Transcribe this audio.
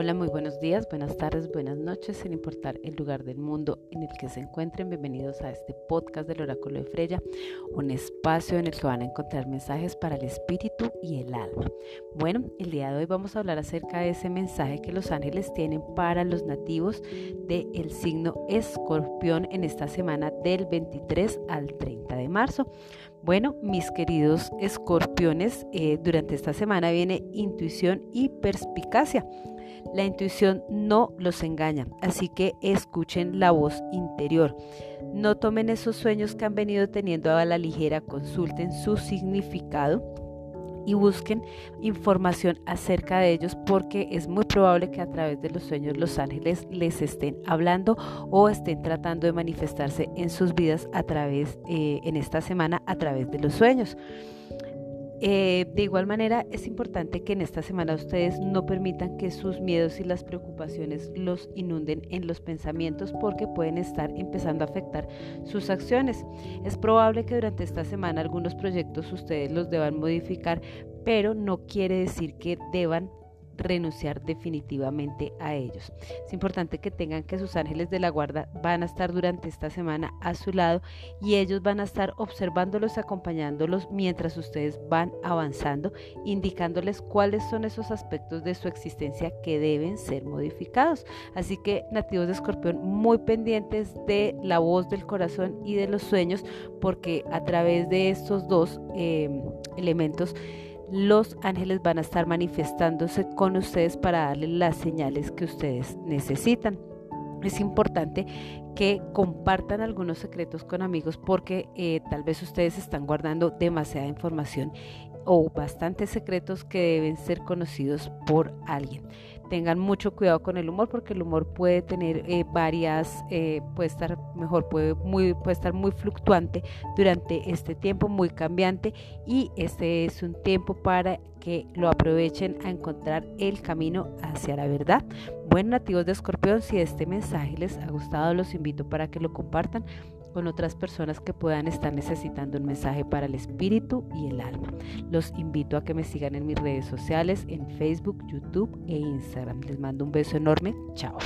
Hola, muy buenos días, buenas tardes, buenas noches, sin importar el lugar del mundo en el que se encuentren. Bienvenidos a este podcast del Oráculo de Freya, un espacio en el que van a encontrar mensajes para el espíritu y el alma. Bueno, el día de hoy vamos a hablar acerca de ese mensaje que los ángeles tienen para los nativos del signo escorpión en esta semana del 23 al 30 marzo. Bueno, mis queridos escorpiones, eh, durante esta semana viene intuición y perspicacia. La intuición no los engaña, así que escuchen la voz interior. No tomen esos sueños que han venido teniendo a la ligera, consulten su significado y busquen información acerca de ellos porque es muy probable que a través de los sueños los ángeles les estén hablando o estén tratando de manifestarse en sus vidas a través, eh, en esta semana, a través de los sueños. Eh, de igual manera, es importante que en esta semana ustedes no permitan que sus miedos y las preocupaciones los inunden en los pensamientos porque pueden estar empezando a afectar sus acciones. Es probable que durante esta semana algunos proyectos ustedes los deban modificar, pero no quiere decir que deban renunciar definitivamente a ellos. Es importante que tengan que sus ángeles de la guarda van a estar durante esta semana a su lado y ellos van a estar observándolos, acompañándolos mientras ustedes van avanzando, indicándoles cuáles son esos aspectos de su existencia que deben ser modificados. Así que nativos de escorpión muy pendientes de la voz del corazón y de los sueños porque a través de estos dos eh, elementos los ángeles van a estar manifestándose con ustedes para darles las señales que ustedes necesitan. Es importante que compartan algunos secretos con amigos porque eh, tal vez ustedes están guardando demasiada información o bastantes secretos que deben ser conocidos por alguien. Tengan mucho cuidado con el humor porque el humor puede tener eh, varias, eh, puede estar mejor, puede, muy, puede estar muy fluctuante durante este tiempo, muy cambiante y este es un tiempo para que lo aprovechen a encontrar el camino hacia la verdad. Buen nativos de escorpión, si este mensaje les ha gustado, los invito para que lo compartan con otras personas que puedan estar necesitando un mensaje para el espíritu y el alma. Los invito a que me sigan en mis redes sociales, en Facebook, YouTube e Instagram. Les mando un beso enorme. Chao.